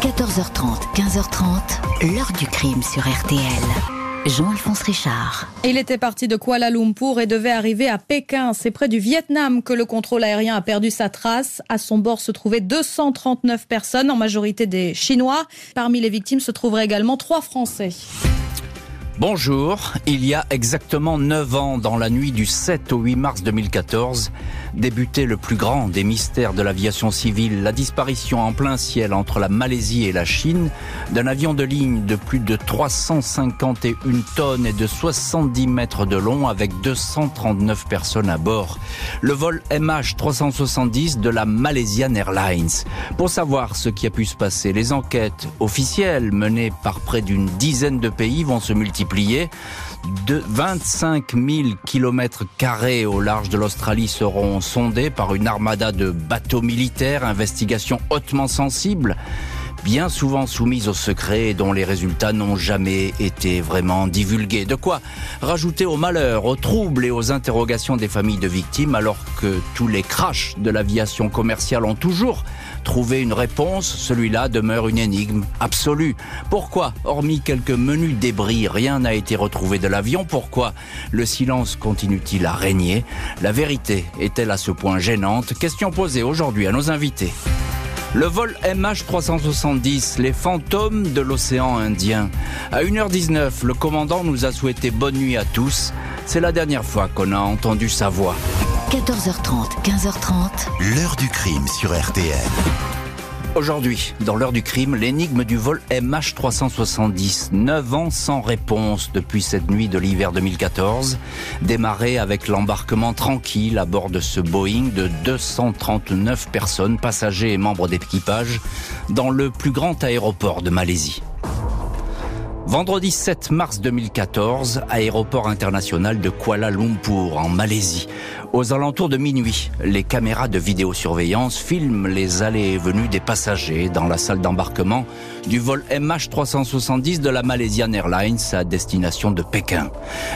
14h30, 15h30, l'heure du crime sur RTL. Jean-Alphonse Richard. Il était parti de Kuala Lumpur et devait arriver à Pékin. C'est près du Vietnam que le contrôle aérien a perdu sa trace. À son bord se trouvaient 239 personnes, en majorité des Chinois. Parmi les victimes se trouveraient également trois Français. Bonjour, il y a exactement 9 ans, dans la nuit du 7 au 8 mars 2014, débutait le plus grand des mystères de l'aviation civile, la disparition en plein ciel entre la Malaisie et la Chine d'un avion de ligne de plus de 351 tonnes et de 70 mètres de long avec 239 personnes à bord. Le vol MH370 de la Malaysian Airlines. Pour savoir ce qui a pu se passer, les enquêtes officielles menées par près d'une dizaine de pays vont se multiplier de 25 000 kilomètres carrés au large de l'Australie seront sondés par une armada de bateaux militaires, investigation hautement sensible bien souvent soumise au secret et dont les résultats n'ont jamais été vraiment divulgués. De quoi rajouter au malheur, aux troubles et aux interrogations des familles de victimes alors que tous les crashs de l'aviation commerciale ont toujours trouvé une réponse, celui-là demeure une énigme absolue. Pourquoi, hormis quelques menus débris, rien n'a été retrouvé de l'avion? Pourquoi le silence continue-t-il à régner? La vérité est-elle à ce point gênante? Question posée aujourd'hui à nos invités. Le vol MH370, les fantômes de l'océan Indien. À 1h19, le commandant nous a souhaité bonne nuit à tous. C'est la dernière fois qu'on a entendu sa voix. 14h30, 15h30. L'heure du crime sur RTL. Aujourd'hui, dans l'heure du crime, l'énigme du vol MH370. 9 ans sans réponse depuis cette nuit de l'hiver 2014. Démarré avec l'embarquement tranquille à bord de ce Boeing de 239 personnes, passagers et membres d'équipage, dans le plus grand aéroport de Malaisie. Vendredi 7 mars 2014, aéroport international de Kuala Lumpur en Malaisie. Aux alentours de minuit, les caméras de vidéosurveillance filment les allées et venues des passagers dans la salle d'embarquement du vol MH370 de la Malaysian Airlines à destination de Pékin.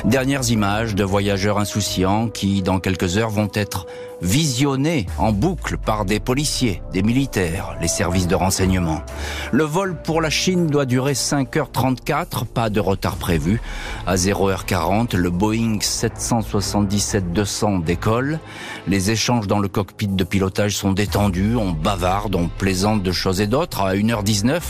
Dernières images de voyageurs insouciants qui, dans quelques heures, vont être visionnés en boucle par des policiers, des militaires, les services de renseignement. Le vol pour la Chine doit durer 5h34, pas de retard prévu. À 0h40, le Boeing 777-200 décolle. Les échanges dans le cockpit de pilotage sont détendus, on bavarde, on plaisante de choses et d'autres. À 1h19,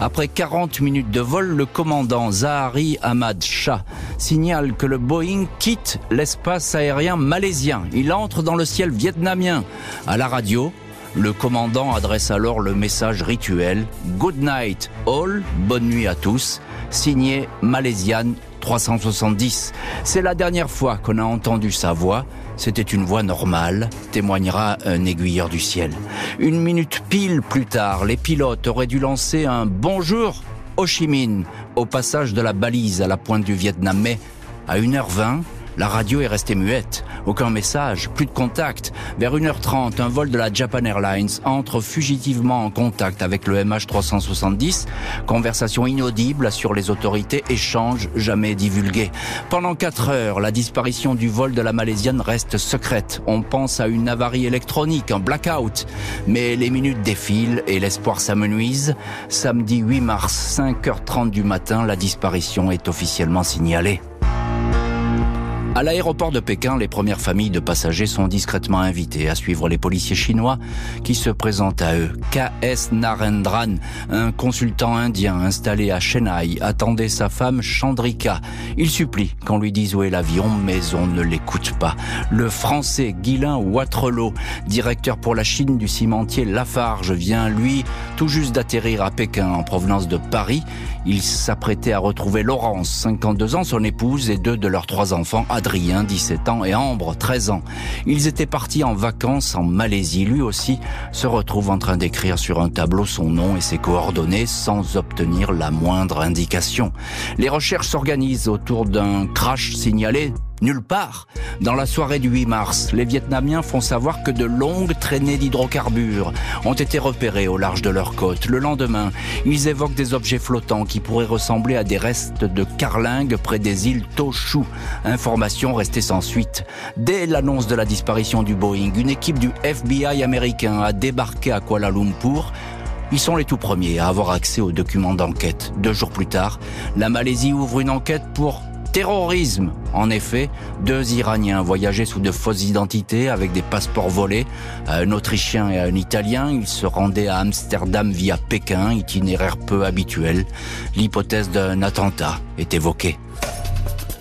après 40 minutes de vol, le commandant Zahari Ahmad Shah signale que le Boeing quitte l'espace aérien malaisien. Il entre dans le ciel vietnamien. À la radio, le commandant adresse alors le message rituel Good night all, bonne nuit à tous, signé Malaysian 370. C'est la dernière fois qu'on a entendu sa voix. C'était une voix normale, témoignera un aiguilleur du ciel. Une minute pile plus tard, les pilotes auraient dû lancer un bonjour Ho Chi Minh au passage de la balise à la pointe du Vietnam. Mais à 1h20, la radio est restée muette. Aucun message, plus de contact. Vers 1h30, un vol de la Japan Airlines entre fugitivement en contact avec le MH370. Conversation inaudible sur les autorités, échange jamais divulgué. Pendant 4 heures, la disparition du vol de la Malaisienne reste secrète. On pense à une avarie électronique, un blackout. Mais les minutes défilent et l'espoir s'amenuise. Samedi 8 mars, 5h30 du matin, la disparition est officiellement signalée. À l'aéroport de Pékin, les premières familles de passagers sont discrètement invitées à suivre les policiers chinois qui se présentent à eux. K.S. Narendran, un consultant indien installé à Chennai, attendait sa femme Chandrika. Il supplie qu'on lui dise où est l'avion, mais on ne l'écoute pas. Le français Guilain Watrelot, directeur pour la Chine du cimentier Lafarge, vient lui tout juste d'atterrir à Pékin en provenance de Paris. Il s'apprêtait à retrouver Laurence, 52 ans, son épouse et deux de leurs trois enfants, 17 ans, et Ambre, 13 ans. Ils étaient partis en vacances en Malaisie. Lui aussi se retrouve en train d'écrire sur un tableau son nom et ses coordonnées sans obtenir la moindre indication. Les recherches s'organisent autour d'un crash signalé Nulle part. Dans la soirée du 8 mars, les Vietnamiens font savoir que de longues traînées d'hydrocarbures ont été repérées au large de leur côte. Le lendemain, ils évoquent des objets flottants qui pourraient ressembler à des restes de carlingues près des îles Toshu. Information restée sans suite. Dès l'annonce de la disparition du Boeing, une équipe du FBI américain a débarqué à Kuala Lumpur Ils sont les tout premiers à avoir accès aux documents d'enquête. Deux jours plus tard, la Malaisie ouvre une enquête pour terrorisme. En effet, deux Iraniens voyageaient sous de fausses identités avec des passeports volés, un Autrichien et un Italien. Ils se rendaient à Amsterdam via Pékin, itinéraire peu habituel. L'hypothèse d'un attentat est évoquée.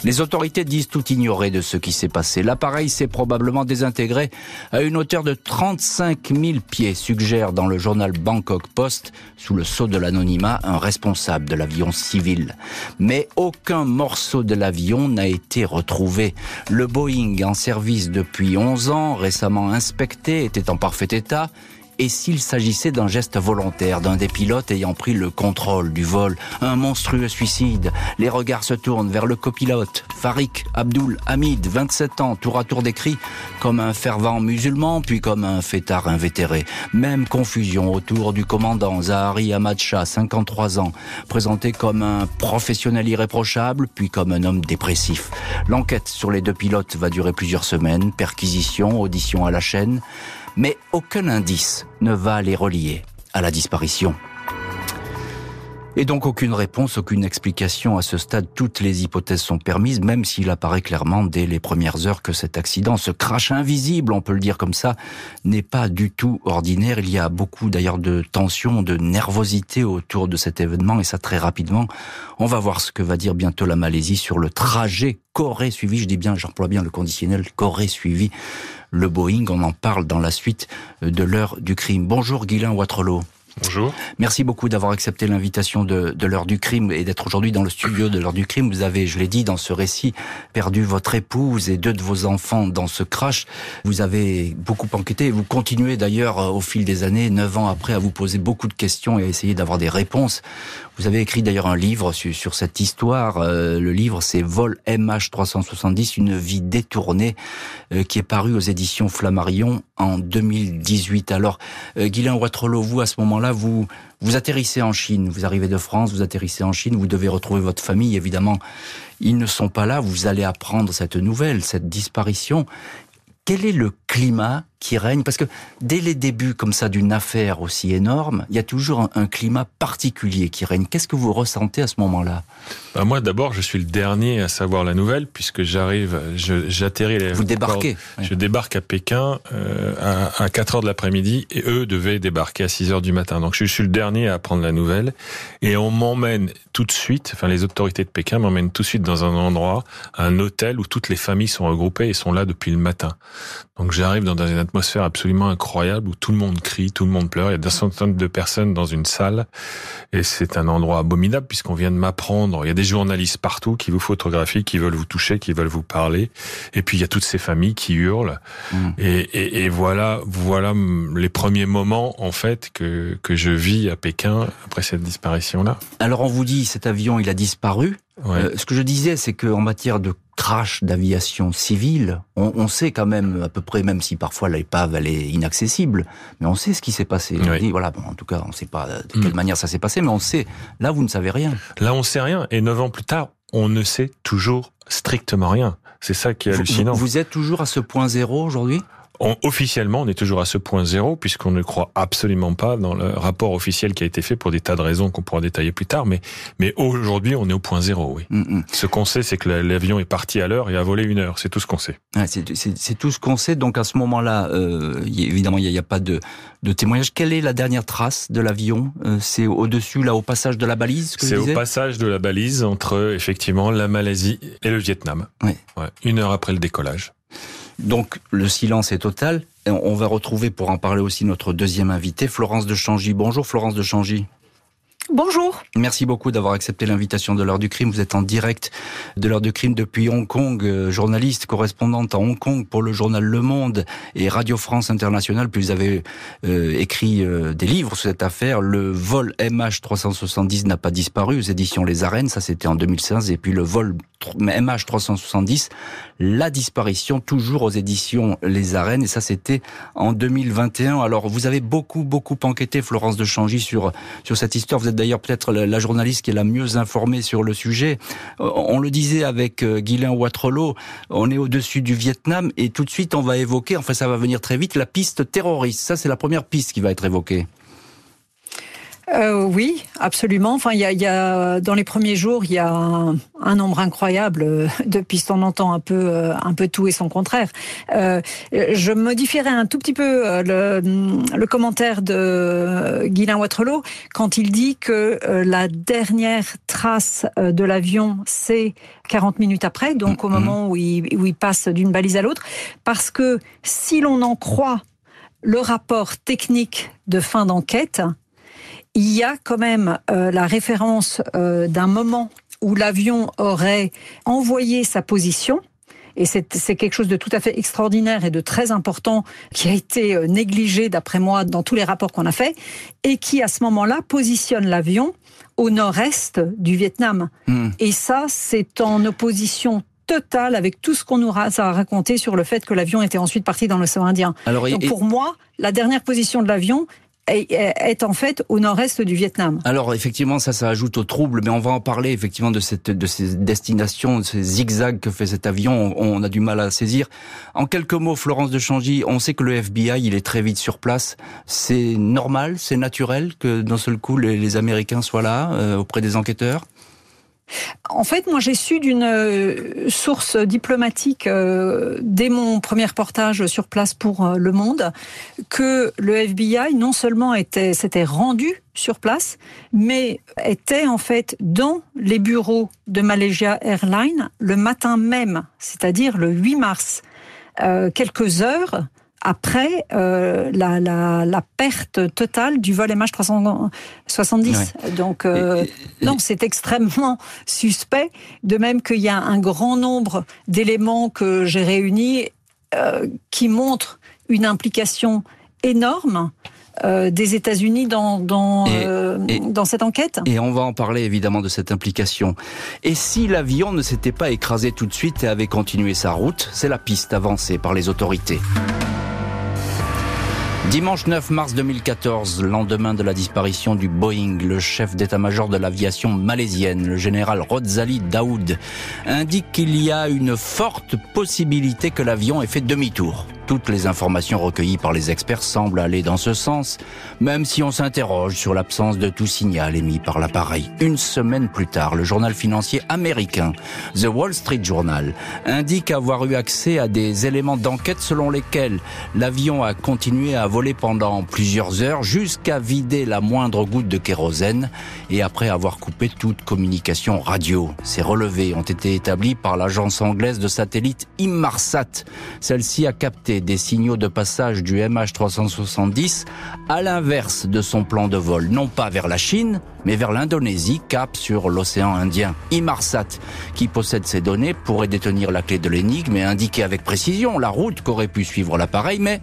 Les autorités disent tout ignorer de ce qui s'est passé. L'appareil s'est probablement désintégré à une hauteur de 35 000 pieds, suggère dans le journal Bangkok Post, sous le sceau de l'anonymat, un responsable de l'avion civil. Mais aucun morceau de l'avion n'a été retrouvé. Le Boeing, en service depuis 11 ans, récemment inspecté, était en parfait état et s'il s'agissait d'un geste volontaire d'un des pilotes ayant pris le contrôle du vol, un monstrueux suicide. Les regards se tournent vers le copilote, Farik Abdul Hamid, 27 ans, tour à tour décrit comme un fervent musulman, puis comme un fêtard invétéré. Même confusion autour du commandant Zahari Ahmad Shah, 53 ans, présenté comme un professionnel irréprochable, puis comme un homme dépressif. L'enquête sur les deux pilotes va durer plusieurs semaines, perquisition, audition à la chaîne mais aucun indice ne va les relier à la disparition. Et donc aucune réponse, aucune explication à ce stade. Toutes les hypothèses sont permises, même s'il apparaît clairement dès les premières heures que cet accident, ce crash invisible, on peut le dire comme ça, n'est pas du tout ordinaire. Il y a beaucoup d'ailleurs de tension, de nervosité autour de cet événement et ça très rapidement. On va voir ce que va dire bientôt la Malaisie sur le trajet qu'aurait suivi, je dis bien, j'emploie bien le conditionnel, qu'aurait suivi le Boeing. On en parle dans la suite de l'heure du crime. Bonjour Guylain Watrelot. Bonjour. Merci beaucoup d'avoir accepté l'invitation de, de l'heure du crime et d'être aujourd'hui dans le studio de l'heure du crime. Vous avez, je l'ai dit dans ce récit, perdu votre épouse et deux de vos enfants dans ce crash. Vous avez beaucoup enquêté. Vous continuez d'ailleurs au fil des années, neuf ans après, à vous poser beaucoup de questions et à essayer d'avoir des réponses. Vous avez écrit d'ailleurs un livre sur, sur cette histoire. Euh, le livre, c'est Vol MH370, une vie détournée, euh, qui est paru aux éditions Flammarion en 2018. Alors, euh, Guylain vous, à ce moment-là, vous, vous atterrissez en Chine. Vous arrivez de France, vous atterrissez en Chine, vous devez retrouver votre famille. Évidemment, ils ne sont pas là. Vous allez apprendre cette nouvelle, cette disparition. Quel est le climat qui règne Parce que dès les débuts comme ça d'une affaire aussi énorme, il y a toujours un, un climat particulier qui règne. Qu'est-ce que vous ressentez à ce moment-là? Bah Moi, d'abord, je suis le dernier à savoir la nouvelle, puisque j'arrive, j'atterris... Vous débarquez Je débarque à Pékin euh, à, à 4 heures de l'après-midi, et eux devaient débarquer à 6 heures du matin. Donc je suis le dernier à apprendre la nouvelle, et on m'emmène tout de suite, enfin les autorités de Pékin m'emmènent tout de suite dans un endroit, un hôtel où toutes les familles sont regroupées et sont là depuis le matin. Donc j'arrive dans une atmosphère absolument incroyable où tout le monde crie, tout le monde pleure. Il y a des centaines de personnes dans une salle et c'est un endroit abominable puisqu'on vient de m'apprendre. Il y a des journalistes partout qui vous photographient, qui veulent vous toucher, qui veulent vous parler. Et puis il y a toutes ces familles qui hurlent. Mmh. Et, et, et, voilà, voilà les premiers moments en fait que que je vis à Pékin après cette disparition là. Alors on vous dit cet avion il a disparu. Ouais. Euh, ce que je disais, c'est qu'en matière de crash d'aviation civile, on, on, sait quand même à peu près, même si parfois l'épave elle est inaccessible, mais on sait ce qui s'est passé. Oui. On dit voilà, bon, en tout cas, on ne sait pas de quelle mmh. manière ça s'est passé, mais on sait. Là, vous ne savez rien. Là, on sait rien. Et neuf ans plus tard, on ne sait toujours strictement rien. C'est ça qui est hallucinant. Vous, vous êtes toujours à ce point zéro aujourd'hui? On, officiellement, on est toujours à ce point zéro, puisqu'on ne croit absolument pas dans le rapport officiel qui a été fait pour des tas de raisons qu'on pourra détailler plus tard. Mais, mais aujourd'hui, on est au point zéro, oui. Mm -hmm. Ce qu'on sait, c'est que l'avion est parti à l'heure et a volé une heure. C'est tout ce qu'on sait. Ah, c'est tout ce qu'on sait. Donc à ce moment-là, euh, évidemment, il n'y a, a, pas de, de témoignage. Quelle est la dernière trace de l'avion euh, C'est au-dessus, là, au passage de la balise C'est au passage de la balise entre, effectivement, la Malaisie et le Vietnam. Oui. Ouais, une heure après le décollage. Donc le silence est total. On va retrouver pour en parler aussi notre deuxième invité, Florence de Changy. Bonjour Florence de Changy. Bonjour. Merci beaucoup d'avoir accepté l'invitation de l'heure du crime. Vous êtes en direct de l'heure du crime depuis Hong Kong, euh, journaliste, correspondante à Hong Kong pour le journal Le Monde et Radio France Internationale. Puis vous avez euh, écrit euh, des livres sur cette affaire. Le vol MH370 n'a pas disparu aux éditions Les Arènes, ça c'était en 2015. Et puis le vol MH370, la disparition, toujours aux éditions Les Arènes. Et ça c'était en 2021. Alors vous avez beaucoup, beaucoup enquêté, Florence de Changy, sur, sur cette histoire. D'ailleurs peut-être la journaliste qui est la mieux informée sur le sujet. On le disait avec Guylain Ouattrelot, on est au-dessus du Vietnam et tout de suite on va évoquer, enfin ça va venir très vite, la piste terroriste. Ça c'est la première piste qui va être évoquée. Euh, oui, absolument. Enfin, il y a, y a, dans les premiers jours, il y a un, un, nombre incroyable euh, de pistes. On entend un peu, euh, un peu tout et son contraire. Euh, je modifierai un tout petit peu le, le commentaire de Guylain Waterloo quand il dit que la dernière trace de l'avion, c'est 40 minutes après, donc au mm-hmm. moment où il, où il passe d'une balise à l'autre, parce que si l'on en croit le rapport technique de fin d'enquête, il y a quand même euh, la référence euh, d'un moment où l'avion aurait envoyé sa position. Et c'est quelque chose de tout à fait extraordinaire et de très important qui a été euh, négligé, d'après moi, dans tous les rapports qu'on a faits, et qui, à ce moment-là, positionne l'avion au nord-est du Vietnam. Hmm. Et ça, c'est en opposition totale avec tout ce qu'on nous a raconté sur le fait que l'avion était ensuite parti dans l'océan Indien. Alors, Donc, pour moi, la dernière position de l'avion, est en fait au nord-est du Vietnam. Alors effectivement, ça, ça ajoute au trouble, mais on va en parler effectivement de cette, de ces destinations, de ces zigzags que fait cet avion. On, a du mal à saisir. En quelques mots, Florence de Changy, on sait que le FBI, il est très vite sur place. C'est normal, c'est naturel que d'un seul coup les, les Américains soient là euh, auprès des enquêteurs? En fait, moi, j'ai su d'une euh, source diplomatique euh, dès mon premier reportage sur place pour euh, Le Monde que le FBI non seulement était s'était rendu sur place, mais était en fait dans les bureaux de Malaysia Airlines le matin même, c'est-à-dire le 8 mars, quelques heures après euh, la, la, la, perte totale du vol MH370. Donc, euh, non, c'est extrêmement suspect. De même qu'il y a un grand nombre d'éléments que j'ai réunis euh, qui montrent une implication énorme. Euh, des États-Unis dans dans, euh, dans cette enquête. Et on va en parler évidemment de cette implication. Et si l'avion ne s'était pas écrasé tout de suite et avait continué sa route, c'est la piste avancée par les autorités. Dimanche 9 mars 2014, lendemain de la disparition du Boeing, le chef d'état-major de l'aviation malaisienne, le général Rodzali Daoud, indique qu'il y a une forte possibilité que l'avion ait fait demi-tour. Toutes les informations recueillies par les experts semblent aller dans ce sens, même si on s'interroge sur l'absence de tout signal émis par l'appareil. Une semaine plus tard, le journal financier américain The Wall Street Journal indique avoir eu accès à des éléments d'enquête selon lesquels l'avion a continué à voler pendant plusieurs heures jusqu'à vider la moindre goutte de kérosène et après avoir coupé toute communication radio. Ces relevés ont été établis par l'agence anglaise de satellite Inmarsat. Celle-ci a capté des signaux de passage du MH370 à l'inverse de son plan de vol, non pas vers la Chine, mais vers l'Indonésie, cap sur l'océan Indien. Imarsat, qui possède ces données, pourrait détenir la clé de l'énigme et indiquer avec précision la route qu'aurait pu suivre l'appareil, mais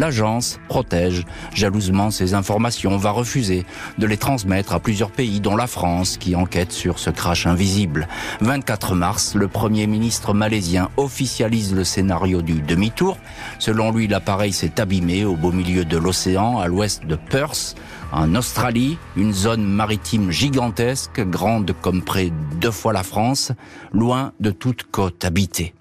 l'agence protège jalousement ces informations, va refuser de les transmettre à plusieurs pays, dont la France, qui enquête sur ce crash invisible. 24 mars, le Premier ministre malaisien officialise le scénario du demi-tour. Selon lui, l'appareil s'est abîmé au beau milieu de l'océan, à l'ouest de Perth. En Australie, une zone maritime gigantesque, grande comme près deux fois la France, loin de toute côte habitée.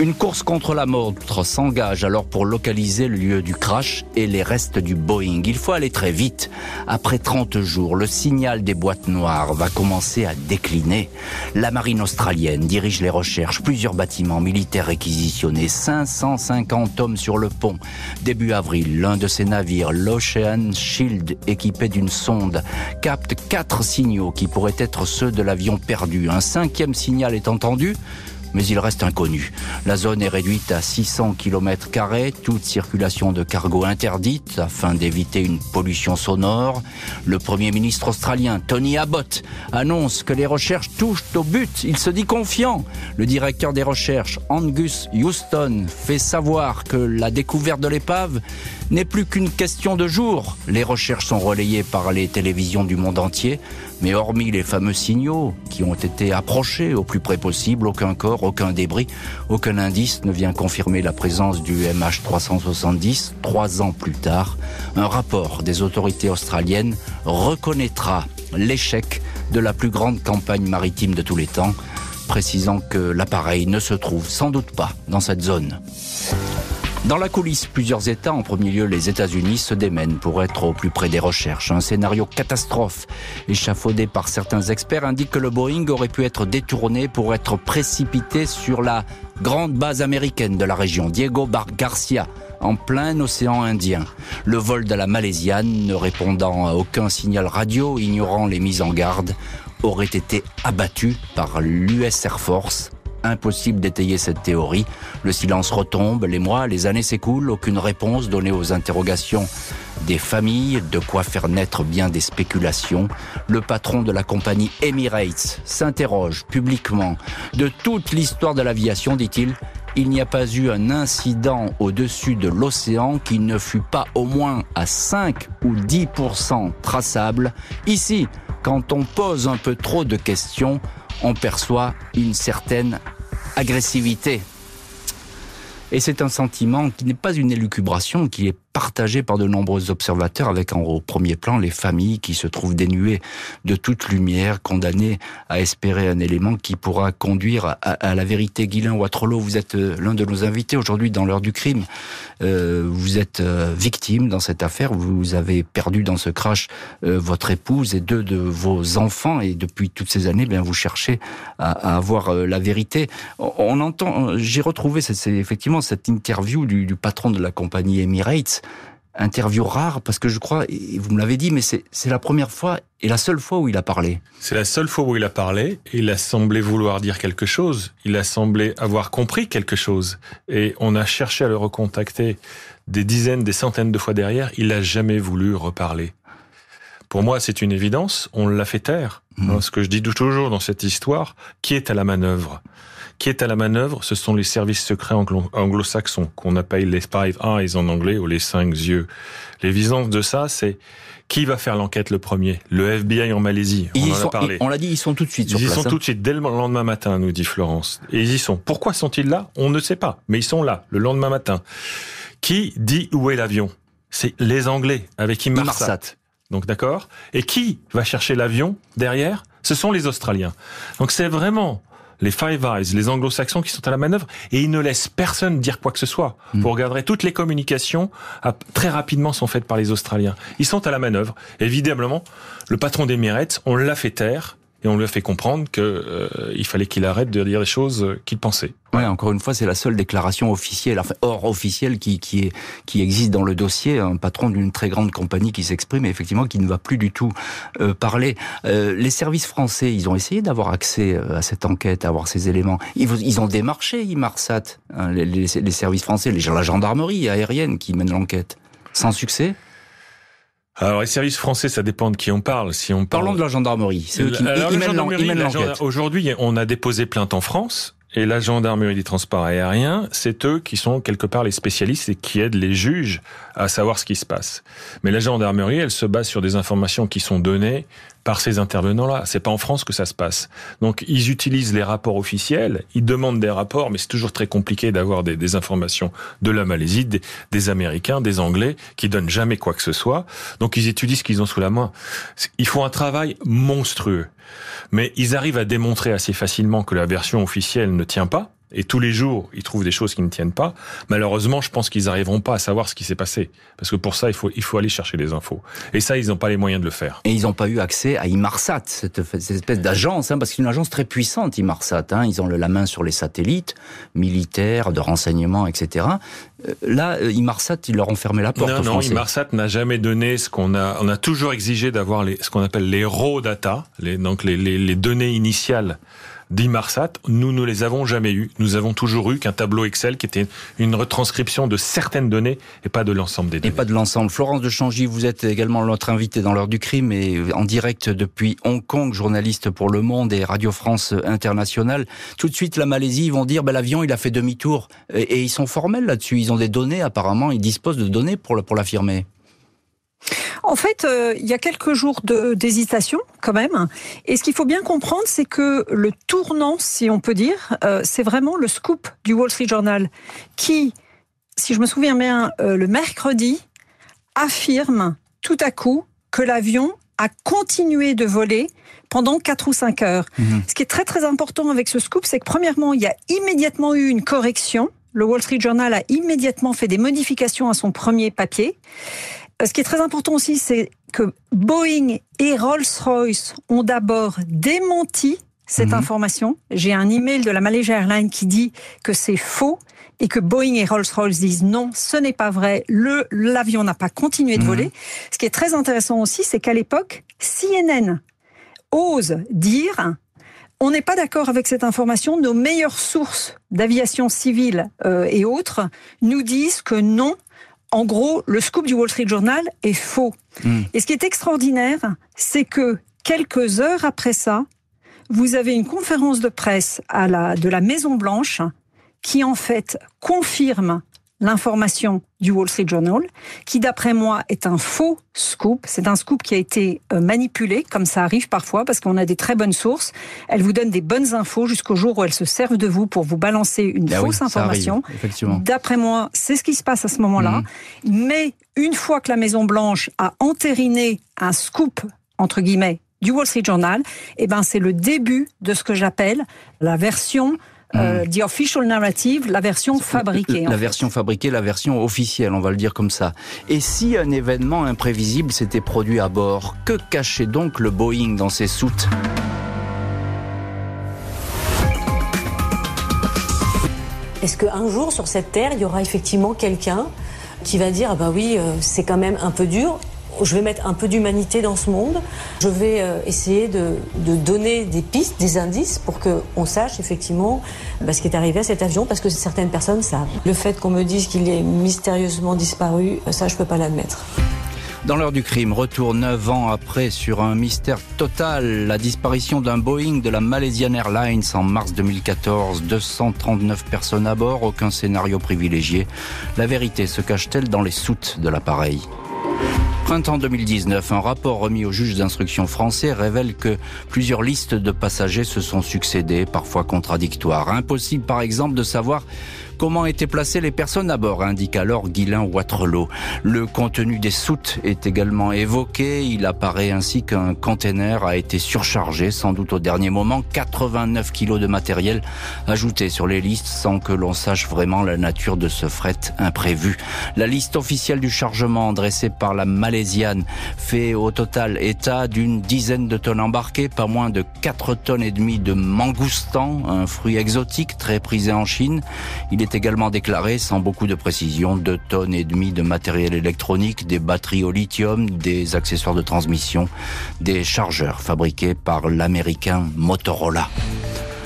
Une course contre la montre s'engage alors pour localiser le lieu du crash et les restes du Boeing. Il faut aller très vite. Après 30 jours, le signal des boîtes noires va commencer à décliner. La marine australienne dirige les recherches, plusieurs bâtiments militaires réquisitionnés, 550 hommes sur le pont. Début avril, l'un de ces navires, l'Ocean Shield, équipé d'une sonde, capte quatre signaux qui pourraient être ceux de l'avion perdu. Un cinquième signal est entendu mais il reste inconnu. La zone est réduite à 600 km toute circulation de cargo interdite afin d'éviter une pollution sonore. Le Premier ministre australien Tony Abbott annonce que les recherches touchent au but. Il se dit confiant. Le directeur des recherches, Angus Houston, fait savoir que la découverte de l'épave n'est plus qu'une question de jours. Les recherches sont relayées par les télévisions du monde entier, mais hormis les fameux signaux qui ont été approchés au plus près possible, aucun corps, aucun débris, aucun indice ne vient confirmer la présence du MH370. Trois ans plus tard, un rapport des autorités australiennes reconnaîtra l'échec de la plus grande campagne maritime de tous les temps, précisant que l'appareil ne se trouve sans doute pas dans cette zone. Dans la coulisse, plusieurs États, en premier lieu les États-Unis, se démènent pour être au plus près des recherches. Un scénario catastrophe, échafaudé par certains experts, indique que le Boeing aurait pu être détourné pour être précipité sur la grande base américaine de la région, Diego Bar Garcia, en plein océan Indien. Le vol de la Malaisiane, ne répondant à aucun signal radio, ignorant les mises en garde, aurait été abattu par l'US Air Force Impossible d'étayer cette théorie. Le silence retombe, les mois, les années s'écoulent, aucune réponse donnée aux interrogations des familles, de quoi faire naître bien des spéculations. Le patron de la compagnie Emirates s'interroge publiquement de toute l'histoire de l'aviation, dit-il. Il n'y a pas eu un incident au-dessus de l'océan qui ne fut pas au moins à 5 ou 10% traçable. Ici, quand on pose un peu trop de questions, on perçoit une certaine agressivité. Et c'est un sentiment qui n'est pas une élucubration, qui est partagé par de nombreux observateurs, avec en au premier plan les familles qui se trouvent dénuées de toute lumière, condamnées à espérer un élément qui pourra conduire à, la vérité. Guylain Watrolo, vous êtes euh, l'un de nos invités aujourd'hui dans l'heure du crime. Euh, vous êtes euh, victime dans cette affaire. Vous avez perdu dans ce crash votre épouse et deux de vos enfants, et depuis toutes ces années, bien vous cherchez à, avoir la vérité. On entend, j'ai retrouvé, effectivement cette interview du patron de la compagnie Emirates interview rare parce que je crois, et vous me l'avez dit, mais c'est la première fois et la seule fois où il a parlé. C'est la seule fois où il a parlé et il a semblé vouloir dire quelque chose. Il a semblé avoir compris quelque chose et on a cherché à le recontacter des dizaines, des centaines de fois derrière. Il n'a jamais voulu reparler. Pour moi, c'est une évidence. On l'a fait taire. Mmh. Ce que je dis toujours dans cette histoire, qui est à la manœuvre? Qui est à la manœuvre, ce sont les services secrets anglo-saxons, qu'on appelle les Five Eyes en anglais, ou les cinq yeux. L'évidence de ça, c'est qui va faire l'enquête le premier? Le FBI en Malaisie. On en a parlé. On l'a dit, ils sont tout de suite sur ils place. Ils sont tout de suite, dès le lendemain matin, nous dit Florence. Et ils y sont. Pourquoi sont-ils là? On ne sait pas, mais ils sont là, le lendemain matin. Qui dit où est l'avion? C'est les Anglais, avec Inmarsat. Donc d'accord? Et qui va chercher l'avion derrière? Ce sont les Australiens. Donc c'est vraiment les Five Eyes, les anglo-saxons qui sont à la manœuvre, et ils ne laissent personne dire quoi que ce soit. Hmm. Vous regarderez, toutes les communications très rapidement sont faites par les Australiens. Ils sont à la manœuvre. Évidemment, le patron des d'Emirates, on l'a fait taire et on lui a fait comprendre qu'il euh, fallait qu'il arrête de dire les choses qu'il pensait. Oui, encore une fois, c'est la seule déclaration officielle, enfin hors officielle, qui, qui, est, qui existe dans le dossier. Un patron d'une très grande compagnie qui s'exprime, et effectivement, qui ne va plus du tout euh, parler. Euh, les services français, ils ont essayé d'avoir accès à cette enquête, à avoir ces éléments. Ils, ils ont démarché Imarsat, hein, les, les, les, services français, les, la gendarmerie aérienne qui mène l'enquête, sans succès. Alors les services français, ça dépend de qui on parle. Si on parle... Parlons de la gendarmerie. C'est eux qui l'enquête. Aujourd'hui, on a déposé plainte en France. Et la gendarmerie des transports aériens, c'est eux qui sont quelque part les spécialistes et qui aident les juges à savoir ce qui se passe. Mais la gendarmerie, elle se base sur des informations qui sont données par ces intervenants-là. C'est pas en France que ça se passe. Donc ils utilisent les rapports officiels, ils demandent des rapports, mais c'est toujours très compliqué d'avoir des, informations de la Malaisie, des, des, Américains, des Anglais, qui donnent jamais quoi que ce soit. Donc ils étudient ce qu'ils ont sous la main. Ils font un travail monstrueux. Mais ils arrivent à démontrer assez facilement que la version officielle ne tient pas et tous les jours, ils trouvent des choses qui ne tiennent pas. Malheureusement, je pense qu'ils n'arriveront pas à savoir ce qui s'est passé. Parce que pour ça, il faut, il faut aller chercher les infos. Et ça, ils n'ont pas les moyens de le faire. Et ils n'ont pas eu accès à Imarsat, cette, cette espèce d'agence, hein, parce que c'est une agence très puissante, Imarsat. Hein. Ils ont la main sur les satellites militaires, de renseignement, etc. Euh, là, euh, Imarsat, ils leur ont fermé la porte. Non, non, Imarsat n'a jamais donné ce qu'on a. On a toujours exigé d'avoir ce qu'on appelle les raw data, les, donc les, les, les données initiales d'Imarsat, nous ne les avons jamais eus. Nous avons toujours eu qu'un tableau Excel qui était une retranscription de certaines données et pas de l'ensemble des données. Et pas de l'ensemble. Florence de Changy, vous êtes également notre invitée dans l'heure du crime et en direct depuis Hong Kong, journaliste pour Le Monde et Radio France Internationale. Tout de suite, la Malaisie, ils vont dire, ben, l'avion, il a fait demi-tour. Et, ils sont formels là-dessus. Ils ont des données, apparemment, ils disposent de données pour, pour l'affirmer. En fait, euh, il y a quelques jours d'hésitation quand même. Et ce qu'il faut bien comprendre, c'est que le tournant, si on peut dire, euh, c'est vraiment le scoop du Wall Street Journal qui, si je me souviens bien, euh, le mercredi, affirme tout à coup que l'avion a continué de voler pendant 4 ou 5 heures. Mhm. Ce qui est très très important avec ce scoop, c'est que premièrement, il y a immédiatement eu une correction le Wall Street Journal a immédiatement fait des modifications à son premier papier. Ce qui est très important aussi, c'est que Boeing et Rolls-Royce ont d'abord démenti cette Mhm. information. J'ai un email de la Malaysia Airlines qui dit que c'est faux et que Boeing et Rolls-Royce disent non, ce n'est pas vrai. Le l'avion n'a pas continué de Mhm. voler. Ce qui est très intéressant aussi, c'est qu'à l'époque, CNN ose dire on n'est pas d'accord avec cette information. Nos meilleures sources d'aviation civile euh, et autres nous disent que non. En gros, le scoop du Wall Street Journal est faux. Mm. Et ce qui est extraordinaire, c'est que quelques heures après ça, vous avez une conférence de presse à la, de la Maison Blanche qui en fait confirme l'information du Wall Street Journal, qui d'après moi est un faux scoop. C'est un scoop qui a été euh, manipulé, comme ça arrive parfois, parce qu'on a des très bonnes sources. Elles vous donnent des bonnes infos jusqu'au jour où elles se servent de vous pour vous balancer une Ah oui, fausse information. D'après moi, c'est ce qui se passe à ce moment-là. Mais une fois que la Maison Blanche a entériné un scoop entre guillemets du Wall Street Journal, eh ben c'est le début de ce que j'appelle la version euh, the official narrative, la version fabriquée. La version fabriquée, la version officielle, on va le dire comme ça. Et si un événement imprévisible s'était produit à bord, que cachait donc le Boeing dans ses soutes? Est-ce qu'un jour sur cette terre, il y aura effectivement quelqu'un qui va dire ah bah oui, euh, c'est quand même un peu dur. Je vais mettre un peu d'humanité dans ce monde. Je vais euh, essayer de, donner des pistes, des indices pour qu'on sache effectivement bah, ce qui est arrivé à cet avion parce que certaines personnes savent. Le fait qu'on me dise qu'il est mystérieusement disparu, ça je peux pas l'admettre. Dans l'heure du crime, retour neuf ans après sur un mystère total, la disparition d'un Boeing de la Malaysian Airlines en mars 2014, 239 personnes à bord, aucun scénario privilégié. La vérité se cache-t-elle dans les soutes de l'appareil? Printemps 2019, un rapport remis au juge d'instruction français révèle que plusieurs listes de passagers se sont succédées, parfois contradictoires. Impossible par exemple de savoir comment étaient placées les personnes à bord, indique alors Guylain Waterloo. Le contenu des soutes est également évoqué. Il apparaît ainsi qu'un container a été surchargé, sans doute au dernier moment, 89 kilos de matériel ajouté sur les listes sans que l'on sache vraiment la nature de ce fret imprévu. La liste officielle du chargement dressée par la Malaisiane fait au total état d'une dizaine de tonnes embarquées, pas moins de 4 tonnes et demie de mangoustan, un fruit exotique très prisé en Chine. Il est également déclaré, sans beaucoup de précision, 2 tonnes et demie de matériel électronique, des batteries au lithium, des accessoires de transmission, des chargeurs fabriqués par l'américain Motorola.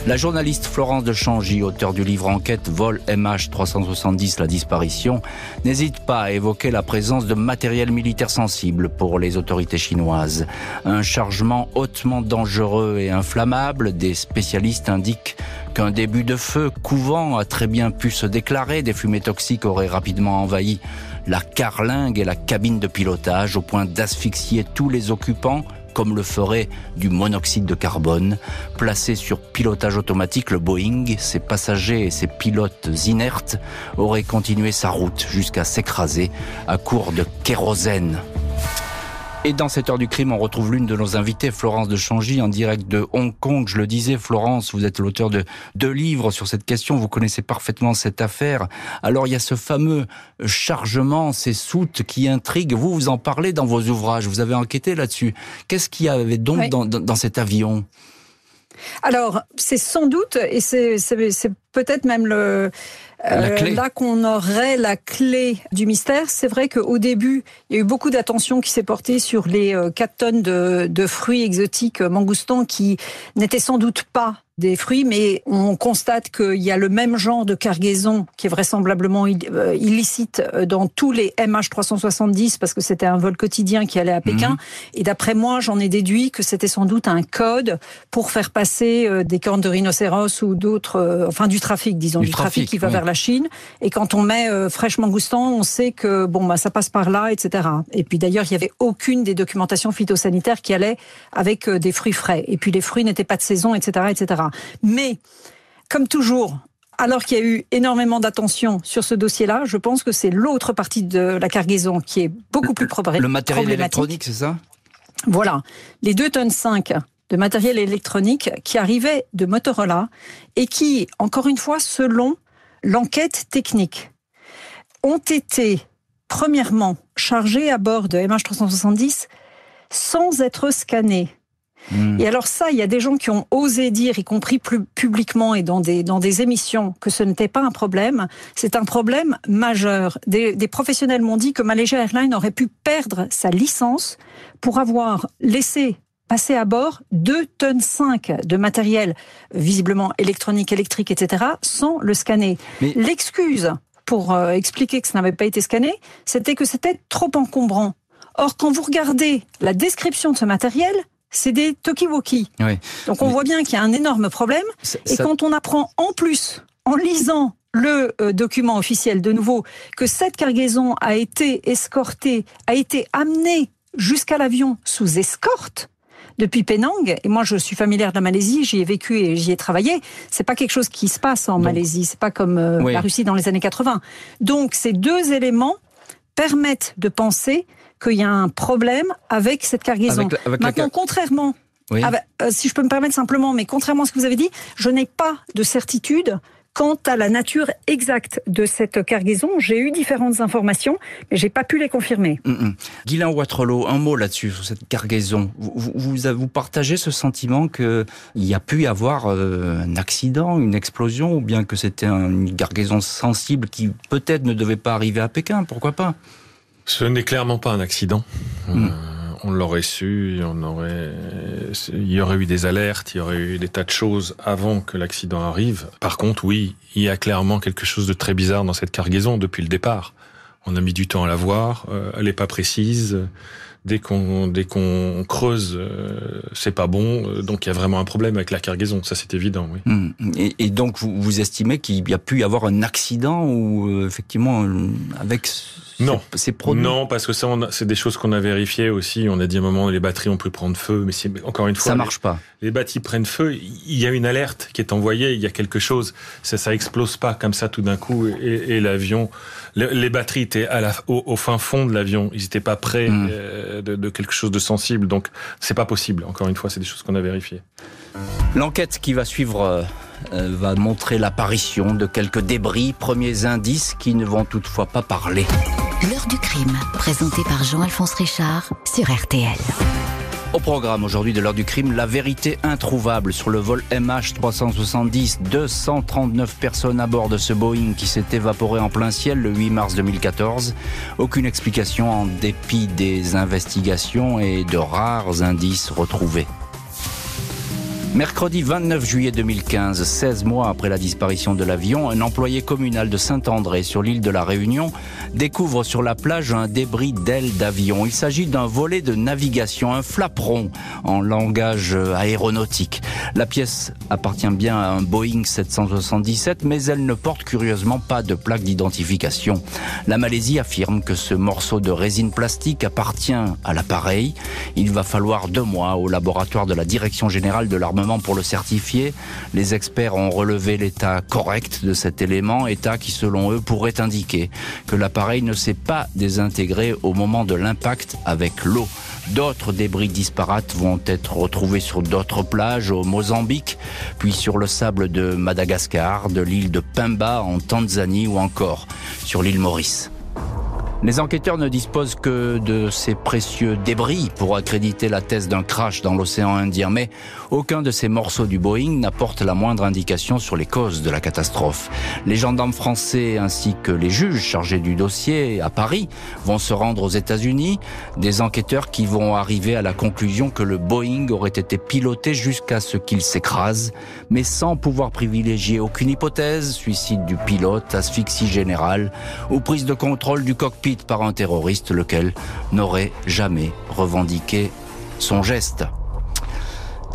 La journaliste Florence de Changy, auteur du livre Enquête Vol MH370 La disparition, n'hésite pas à évoquer la présence de matériel militaire sensible pour les autorités chinoises. Un chargement hautement dangereux et inflammable, des spécialistes indiquent qu'un début de feu couvent a très bien pu se déclarer, des fumées toxiques auraient rapidement envahi la carlingue et la cabine de pilotage au point d'asphyxier tous les occupants comme le ferait du monoxyde de carbone. Placé sur pilotage automatique, le Boeing, ses passagers et ses pilotes inertes auraient continué sa route jusqu'à s'écraser à court de kérosène. Et dans cette heure du crime, on retrouve l'une de nos invitées, Florence de Changy, en direct de Hong Kong. Je le disais, Florence, vous êtes l'auteur de deux livres sur cette question. Vous connaissez parfaitement cette affaire. Alors, il y a ce fameux chargement, ces soutes qui intriguent. Vous, vous en parlez dans vos ouvrages. Vous avez enquêté là-dessus. Qu'est-ce qu'il y avait donc Oui. dans, dans- dans cet avion? Alors, c'est sans doute, et c'est peut-être même le, clé. là qu'on aurait la clé du mystère. C'est vrai qu'au début, il y a eu beaucoup d'attention qui s'est portée sur les euh, 4 tonnes de, de fruits exotiques euh, mangoustans qui n'étaient sans doute pas des fruits, mais on constate qu'il y a le même genre de cargaison qui est vraisemblablement euh, illicite euh, dans tous les MH370 parce que c'était un vol quotidien qui allait à Pékin. Mhm. Et d'après moi, j'en ai déduit que c'était sans doute un code pour faire passer euh, des cornes de rhinocéros ou d'autres, enfin du trafic, disons, Du du, trafic, trafic, qui va oui. vers la Chine. Et quand on met euh, fraîchement goustant, on sait que bon bah ça passe par là, etc. Et puis d'ailleurs, il y avait aucune des documentations phytosanitaires qui allaient avec euh, des fruits frais. Et puis les fruits n'étaient pas de saison, etc., etc. Mais comme toujours. Alors qu'il y a eu énormément d'attention sur ce dossier-là, je pense que c'est l'autre partie de la cargaison qui est beaucoup plus problématique. Le matériel électronique, c'est ça? Voilà, les 2 tonnes 5 de matériel électronique qui arrivaient de Motorola et qui, encore une fois, selon l'enquête technique ont été premièrement chargés à bord de MH370 sans être scannés. Hmm. Et alors ça, il y a des gens qui ont osé dire, y compris plus publiquement et dans des, dans des émissions, que ce n'était pas un problème. C'est un problème majeur. Des, des professionnels m'ont dit que Malaysia Airlines aurait pu perdre sa licence pour avoir laissé passer à bord 2 tonnes 5 de matériel visiblement électronique, électrique, etc., sans le scanner. L'excuse pour euh, expliquer que ça n'avait pas été scanné, c'était que c'était trop encombrant. Or, quand vous regardez la description de ce matériel, c'est des Tokiwoki. Oui. Donc on voit bien qu'il y a un énorme problème. Et quand on apprend en plus, en lisant le euh, document officiel de nouveau, que cette cargaison a été escortée, a été amenée jusqu'à l'avion sous escorte, depuis Penang, et moi je suis familière de la Malaisie, j'y ai vécu et j'y ai travaillé, c'est pas quelque chose qui se passe en Malaisie, c'est pas comme euh, la Russie dans les années 80. Donc ces deux éléments permettent de penser qu'il y a un problème avec cette cargaison. Maintenant, contrairement, euh, si je peux me permettre simplement, mais contrairement à ce que vous avez dit, je n'ai pas de certitude Quant à la nature exacte de cette cargaison, j'ai eu différentes informations, mais j'ai pas pu les confirmer. Mm Guylain Watrelot, un mot là-dessus, sur cette cargaison. Vous, vous, vous partagez ce sentiment qu'il y a pu y avoir euh, un accident, une explosion, ou bien que c'était une cargaison sensible qui peut-être ne devait pas arriver à Pékin, pourquoi pas? Ce n'est clairement pas un accident. Mm. Euh, on l'aurait su, on aurait, il y aurait eu des alertes, il y aurait eu des tas de choses avant que l'accident arrive. Par contre, oui, il y a clairement quelque chose de très bizarre dans cette cargaison depuis le départ. On a mis du temps à la voir, euh, elle n'est pas précise. Dès qu'on dès qu'on creuse, euh, c'est pas bon. Euh, donc il y a vraiment un problème avec la cargaison, ça c'est évident. Oui. Mmh. Et, donc vous, vous estimez qu'il y a pu y avoir un accident ou effectivement avec non. Non, parce que ça, c'est des choses qu'on a vérifiées aussi. On a dit à un moment, les batteries ont pu prendre feu, mais c'est encore une fois. Ça marche pas. Les batteries prennent feu. Il y a une alerte qui est envoyée. Il y a quelque chose. Ça, ça explose pas comme ça tout d'un coup. Et, l'avion, les, batteries étaient à la, au, fin fond de l'avion. Ils n'étaient pas près hmm. euh, de, quelque chose de sensible. Donc, c'est pas possible. Encore une fois, c'est des choses qu'on a vérifiées. L'enquête qui va suivre euh, euh, va montrer l'apparition de quelques débris, premiers indices qui ne vont toutefois pas parler. L'heure du crime, présenté par Jean-Alphonse Richard sur RTL. Au programme aujourd'hui de l'heure du crime, la vérité introuvable sur le vol MH370. 239 personnes à bord de ce Boeing qui s'est évaporé en plein ciel le 8 mars 2014. Aucune explication en dépit des investigations et de rares indices retrouvés. Mercredi 29 juillet 2015, 16 mois après la disparition de l'avion, un employé communal de Saint-André sur l'île de la Réunion découvre sur la plage un débris d'aile d'avion. Il s'agit d'un volet de navigation, un flaperon en langage aéronautique. La pièce appartient bien à un Boeing 777, mais elle ne porte curieusement pas de plaque d'identification. La Malaisie affirme que ce morceau de résine plastique appartient à l'appareil. Il va falloir deux mois au laboratoire de la Direction générale de l'armement pour le certifier. Les experts ont relevé l'état correct de cet élément, état qui selon eux pourrait indiquer que l'appareil ne s'est pas désintégré au moment de l'impact avec l'eau. D'autres débris disparates vont être retrouvés sur d'autres plages au Mozambique, puis sur le sable de Madagascar, de l'île de Pemba en Tanzanie ou encore sur l'île Maurice. Les enquêteurs ne disposent que de ces précieux débris pour accréditer la thèse d'un crash dans l'océan Indien, mais aucun de ces morceaux du Boeing n'apporte la moindre indication sur les causes de la catastrophe. Les gendarmes français ainsi que les juges chargés du dossier à Paris vont se rendre aux États-Unis, des enquêteurs qui vont arriver à la conclusion que le Boeing aurait été piloté jusqu'à ce qu'il s'écrase, mais sans pouvoir privilégier aucune hypothèse, suicide du pilote, asphyxie générale ou prise de contrôle du cockpit par un terroriste lequel n'aurait jamais revendiqué son geste.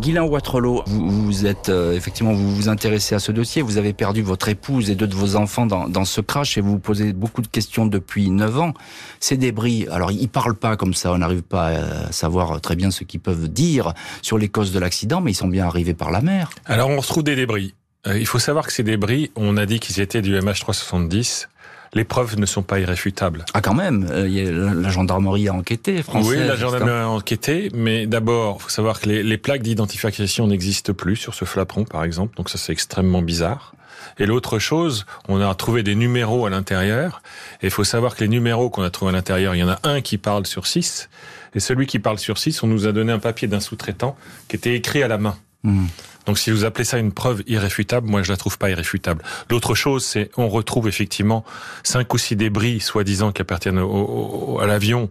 Guylain Watrelot, vous, êtes euh, effectivement vous vous intéressez à ce dossier. Vous avez perdu votre épouse et deux de vos enfants dans, ce crash et vous vous posez beaucoup de questions depuis 9 ans. Ces débris, alors ils parlent pas comme ça, on n'arrive pas à savoir très bien ce qu'ils peuvent dire sur les causes de l'accident, mais ils sont bien arrivés par la mer. Alors on retrouve des débris. Euh, il faut savoir que ces débris, on a dit qu'ils étaient du MH370 les preuves ne sont pas irréfutables. Ah quand même, euh, la gendarmerie a enquêté, française. Oui, la gendarmerie a enquêté, mais d'abord, faut savoir que les, plaques d'identification n'existent plus sur ce flaperon, par exemple, donc ça c'est extrêmement bizarre. Et l'autre chose, on a trouvé des numéros à l'intérieur. Et il faut savoir que les numéros qu'on a trouvés à l'intérieur, il y en a un qui parle sur six. Et celui qui parle sur six, on nous a donné un papier d'un sous-traitant qui était écrit à la main. Hmm. Donc si vous appelez ça une preuve irréfutable, moi je la trouve pas irréfutable. L'autre chose, c'est on retrouve effectivement cinq ou six débris, soi-disant, qui appartiennent à l'avion.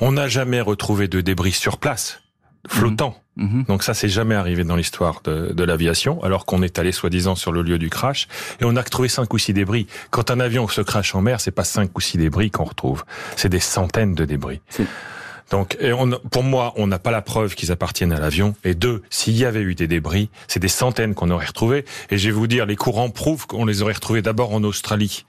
On n'a jamais retrouvé de débris sur place, flottants. Mhm. Mhm. Donc ça, c'est jamais arrivé dans l'histoire de, de l'aviation, alors qu'on est allé soi-disant sur le lieu du crash et on a trouvé cinq ou six débris. Quand un avion se crache en mer, c'est pas cinq ou six débris qu'on retrouve, c'est des centaines de débris. Donc, et on, pour moi, on n'a pas la preuve qu'ils appartiennent à l'avion. Et deux, s'il y avait eu des débris, c'est des centaines qu'on aurait retrouvés. Et je vais vous dire, les courants prouvent qu'on les aurait retrouvés d'abord en Australie.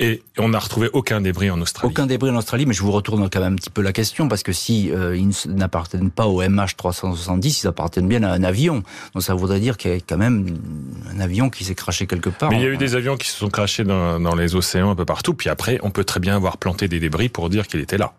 Et on n'a retrouvé aucun débris en Australie. Aucun débris en Australie, mais je vous retourne quand même un petit peu la question, parce que si euh, ils n'appartiennent pas au MH370, ils appartiennent bien à un avion. Donc ça voudrait dire qu'il y a quand même un avion qui s'est craché quelque part. Mais il y a eu des avions qui se sont crachés dans, dans les océans un peu partout, puis après, on peut très bien avoir planté des débris pour dire qu'il était là.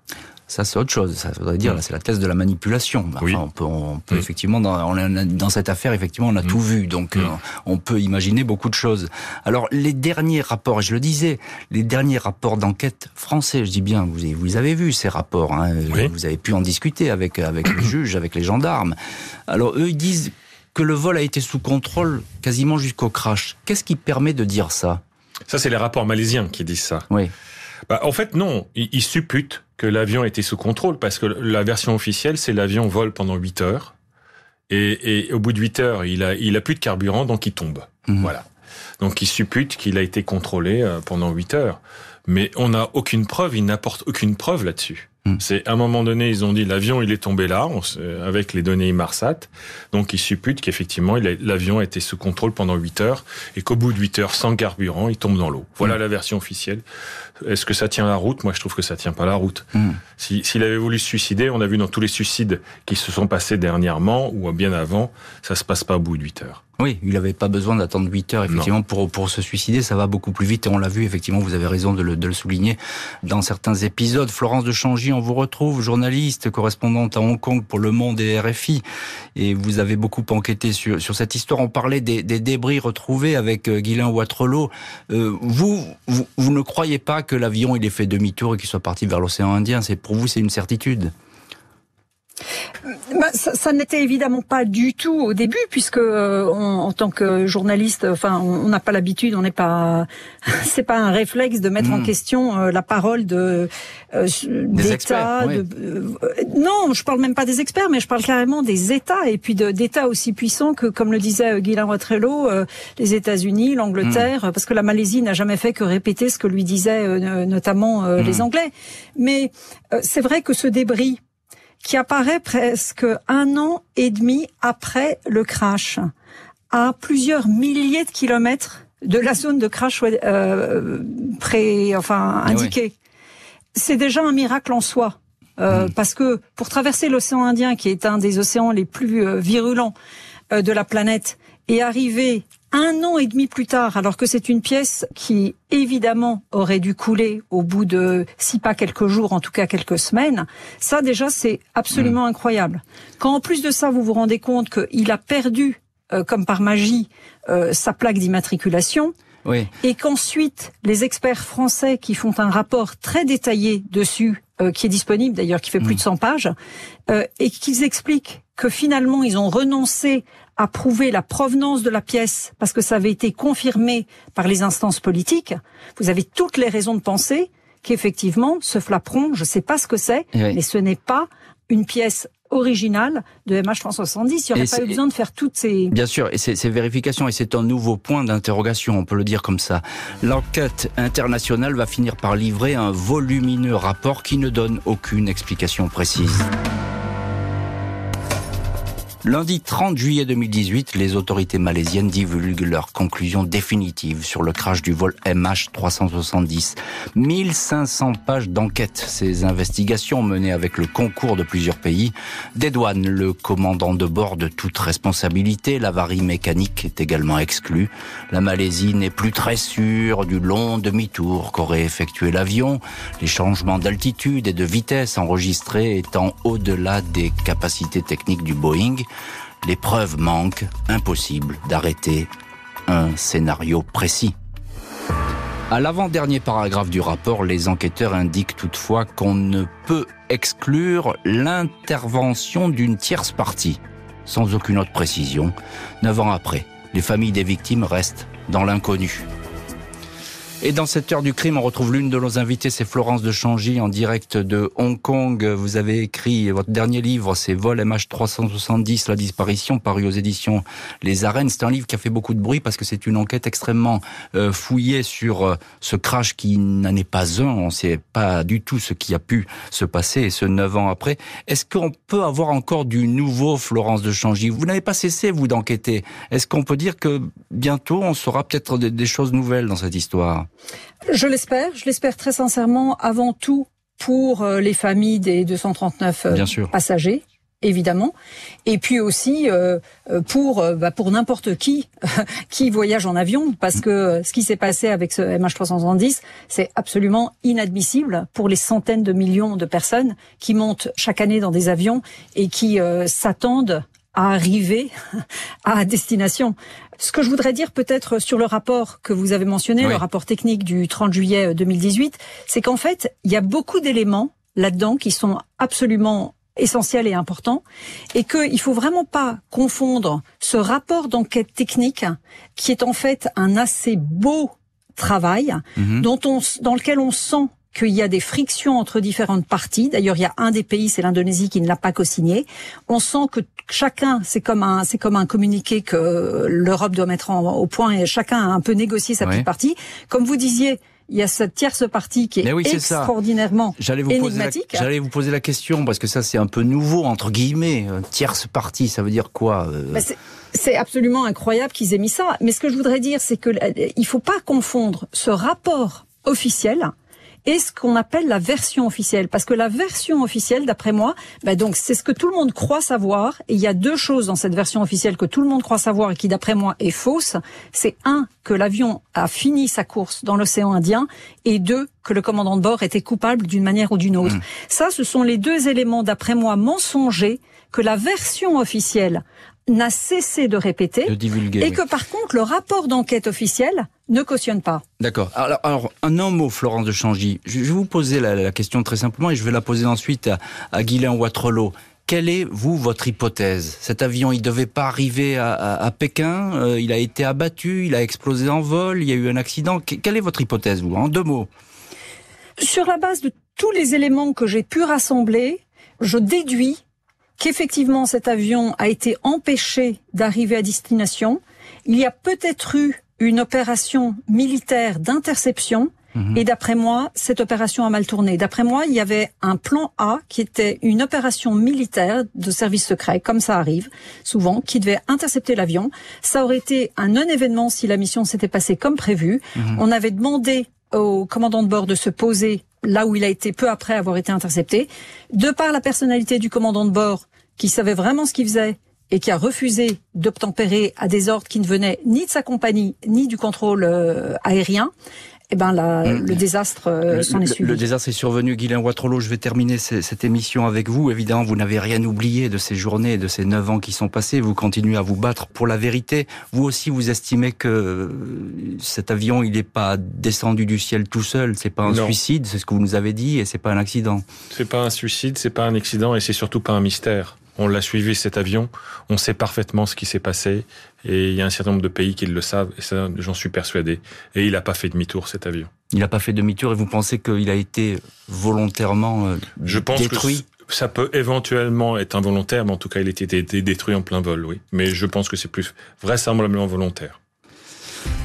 Ça, c'est autre chose. Ça voudrait dire, là, c'est la thèse de la manipulation. Enfin, on peut, on peut mm. effectivement, dans, dans cette affaire, effectivement, on a mm. tout vu. Donc, mm. euh, on peut imaginer beaucoup de choses. Alors, les derniers rapports, je le disais, les derniers rapports d'enquête français, je dis bien, vous, vous avez vu ces rapports. Hein, Vous avez pu en discuter avec, avec le juge, avec les gendarmes. Alors, eux, ils disent que le vol a été sous contrôle quasiment jusqu'au crash. Qu'est-ce qui permet de dire ça? Ça, c'est les rapports malaisiens qui disent ça. Oui. Bah, en fait, non. Ils, ils supputent que l'avion était sous contrôle parce que la version officielle, c'est l'avion vole pendant 8 heures et, et, au bout de 8 heures, il a, il a plus de carburant, donc il tombe. Mhm. Voilà. Donc il suppute qu'il a été contrôlé euh, pendant 8 heures. Mais on n'a aucune preuve, il n'apporte aucune preuve là-dessus. Hmm. C'est à un moment donné, ils ont dit l'avion il est tombé là avec les données Inmarsat, donc ils supputent qu'effectivement l'avion a été sous contrôle pendant 8 heures et qu'au bout de 8 heures sans carburant, il tombe dans l'eau. Voilà hmm. la version officielle. Est-ce que ça tient la route? Moi, je trouve que ça tient pas la route. Hmm. S'il avait voulu se suicider, on a vu dans tous les suicides qui se sont passés dernièrement ou bien avant, ça se passe pas au bout de 8 heures. Oui, il n'avait pas besoin d'attendre 8 heures effectivement pour pour se suicider. Ça va beaucoup plus vite et on l'a vu effectivement. Vous avez raison de le, de le souligner dans certains épisodes. Florence de Changy, on vous retrouve, journaliste, correspondante à Hong Kong pour Le Monde et RFI, et vous avez beaucoup enquêté sur sur cette histoire. On parlait des, débris retrouvés avec euh, Guylain Ouattrelot. Euh, vous, vous vous ne croyez pas que l'avion il ait fait demi-tour et qu'il soit parti vers l'océan Indien? C'est pour vous c'est une certitude. Bah, ça, n'était évidemment pas du tout au début, puisque euh, en tant que journaliste, enfin, on n'a pas l'habitude, on n'est pas, c'est pas un réflexe de mettre en hmm. question euh, la parole de euh, d'États. non, je parle même pas des experts, mais je parle carrément des États et puis d'États aussi puissants que, comme le disait Guylain Watrello, les États-Unis, l'Angleterre, hmm. parce que la Malaisie n'a jamais fait que répéter ce que lui disaient notamment les hmm. Anglais. Mais c'est vrai que ce débris qui apparaît presque un an et demi après le crash, à plusieurs milliers de kilomètres de la zone de crash euh, pré, enfin ah indiquée. C'est déjà un miracle en soi. Euh, hmm. Parce que pour traverser l'océan Indien, qui est un des océans les plus euh, virulents euh, de la planète, et arriver un an et demi plus tard, alors que c'est une pièce qui évidemment aurait dû couler au bout de, si pas quelques jours, en tout cas quelques semaines, ça déjà c'est absolument mm. incroyable. Quand en plus de ça vous vous rendez compte qu'il a perdu, euh, comme par magie, euh, sa plaque d'immatriculation, et qu'ensuite les experts français qui font un rapport très détaillé dessus, euh, qui est disponible d'ailleurs, qui fait plus mm. de 100 pages, et qu'ils expliquent que finalement ils ont renoncé à prouver la provenance de la pièce parce que ça avait été confirmé par les instances politiques, vous avez toutes les raisons de penser qu'effectivement, ce flapperon, je ne sais pas ce que c'est, mais ce n'est pas une pièce originale de MH370. Il n'y aurait pas eu besoin de faire toutes ces... Bien sûr, et ces, ces vérifications, et c'est un nouveau point d'interrogation, on peut le dire comme ça. L'enquête internationale va finir par livrer un volumineux rapport qui ne donne aucune explication précise. Lundi 30 juillet 2018, les autorités malaisiennes divulguent leurs conclusions définitives sur le crash du vol MH370. 1500 pages d'enquête. Ces investigations menées avec le concours de plusieurs pays des douanes, le commandant de bord de toute responsabilité, l'avarie mécanique est également exclue. La Malaisie n'est plus très sûre du long demi-tour qu'aurait effectué l'avion, les changements d'altitude et de vitesse enregistrés étant au-delà des capacités techniques du Boeing. Les preuves manquent, impossible d'arrêter un scénario précis. À l'avant-dernier paragraphe du rapport, les enquêteurs indiquent toutefois qu'on ne peut exclure l'intervention d'une tierce partie, sans aucune autre précision. Neuf ans après, les familles des victimes restent dans l'inconnu. Et dans cette heure du crime, on retrouve l'une de nos invités, c'est Florence de Changy, en direct de Hong Kong. Vous avez écrit votre dernier livre, c'est Vol MH370, la disparition, paru aux éditions Les Arènes. C'est un livre qui a fait beaucoup de bruit parce que c'est une enquête extrêmement euh, fouillée sur euh, ce crash qui n'en est pas un. On ne sait pas du tout ce qui a pu se passer, ce neuf ans après. Est-ce qu'on peut avoir encore du nouveau, Florence de Changy? Vous n'avez pas cessé, vous, d'enquêter. Est-ce qu'on peut dire que bientôt, on saura peut-être des choses nouvelles dans cette histoire? Je l'espère, je l'espère très sincèrement, avant tout pour euh, les familles des 239 euh, passagers évidemment, et puis aussi euh, pour bah, pour n'importe qui qui voyage en avion, parce que ce qui s'est passé avec ce MH370, c'est absolument inadmissible pour les centaines de millions de personnes qui montent chaque année dans des avions et qui s'attendent à arriver à destination. Ce que je voudrais dire peut-être sur le rapport que vous avez mentionné, le rapport technique du 30 juillet 2018, c'est qu'en fait, il y a beaucoup d'éléments là-dedans qui sont absolument essentiels et importants et qu'il faut vraiment pas confondre ce rapport d'enquête technique qui est en fait un assez beau travail mhm. dont on, dans lequel on sent qu'il y a des frictions entre différentes parties. D'ailleurs, il y a un des pays, c'est l'Indonésie, qui ne l'a pas co-signé. On sent que chacun, c'est comme un, c'est comme un communiqué que l'Europe doit mettre au point et chacun a un peu négocié sa petite partie. Comme vous disiez, il y a cette tierce partie qui est, extraordinairement j'allais vous énigmatique. J'allais vous poser la question parce que ça c'est un peu nouveau entre guillemets. Tierce partie, ça veut dire quoi euh bah, c'est absolument incroyable qu'ils aient mis ça. Mais ce que je voudrais dire, c'est que euh, il faut pas confondre ce rapport officiel et ce qu'on appelle la version officielle. Parce que la version officielle, d'après moi, ben donc c'est ce que tout le monde croit savoir. Et il y a deux choses dans cette version officielle que tout le monde croit savoir et qui, d'après moi, est fausse. C'est un, que l'avion a fini sa course dans l'océan Indien, et deux, que le commandant de bord était coupable d'une manière ou d'une autre. Mmh. Ça, ce sont les deux éléments, d'après moi, mensongers que la version officielle n'a cessé de répéter et que par contre le rapport d'enquête officiel ne cautionne pas. D'accord. Alors, alors, un mot, Florence de Changy. Je vais vous poser la, question très simplement et je vais la poser ensuite à, à Guylain Ouattrelot. Quelle est, vous, votre hypothèse? Cet avion, il devait pas arriver à, Pékin, euh, il a été abattu, il a explosé en vol, il y a eu un accident. quelle est votre hypothèse, vous, en deux mots? Sur la base de tous les éléments que j'ai pu rassembler, je déduis qu'effectivement cet avion a été empêché d'arriver à destination. Il y a peut-être eu une opération militaire d'interception. Mhm. Et d'après moi, cette opération a mal tourné. D'après moi, il y avait un plan A qui était une opération militaire de service secret, comme ça arrive souvent, qui devait intercepter l'avion. Ça aurait été un non-événement si la mission s'était passée comme prévu. Mhm. On avait demandé au commandant de bord de se poser là où il a été peu après avoir été intercepté. De par la personnalité du commandant de bord, qui savait vraiment ce qu'il faisait et qui a refusé d'obtempérer à des ordres qui ne venaient ni de sa compagnie ni du contrôle euh, aérien, eh ben mm. le désastre euh, s'en est suivi. Le, désastre est survenu. Guylain Watrolo, je vais terminer cette émission avec vous. Évidemment, vous n'avez rien oublié de ces journées, de ces neuf ans qui sont passés. Vous continuez à vous battre pour la vérité. Vous aussi, vous estimez que euh, cet avion, il n'est pas descendu du ciel tout seul. C'est pas un suicide, c'est ce que vous nous avez dit, et c'est pas un accident. C'est pas un suicide, c'est pas un accident, et c'est surtout pas un mystère. On l'a suivi cet avion, on sait parfaitement ce qui s'est passé et il y a un certain nombre de pays qui le savent et ça j'en suis persuadé. Et il n'a pas fait demi-tour cet avion. Il n'a pas fait demi-tour et vous pensez qu'il a été volontairement euh, Je pense détruit que ça peut éventuellement être involontaire, mais en tout cas il a été détruit en plein vol, oui. Mais je pense que c'est plus vraisemblablement volontaire.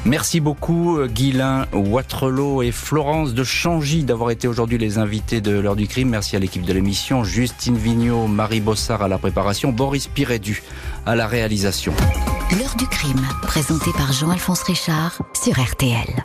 Merci beaucoup euh, Guilain Watrelot et Florence de Changy d'avoir été aujourd'hui les invités de l'heure du crime. Merci à l'équipe de l'émission, Justine Vignot, Marie Bossard à la préparation, Boris Pirédu à la réalisation. L'heure du crime, présenté par Jean-Alphonse Richard sur RTL.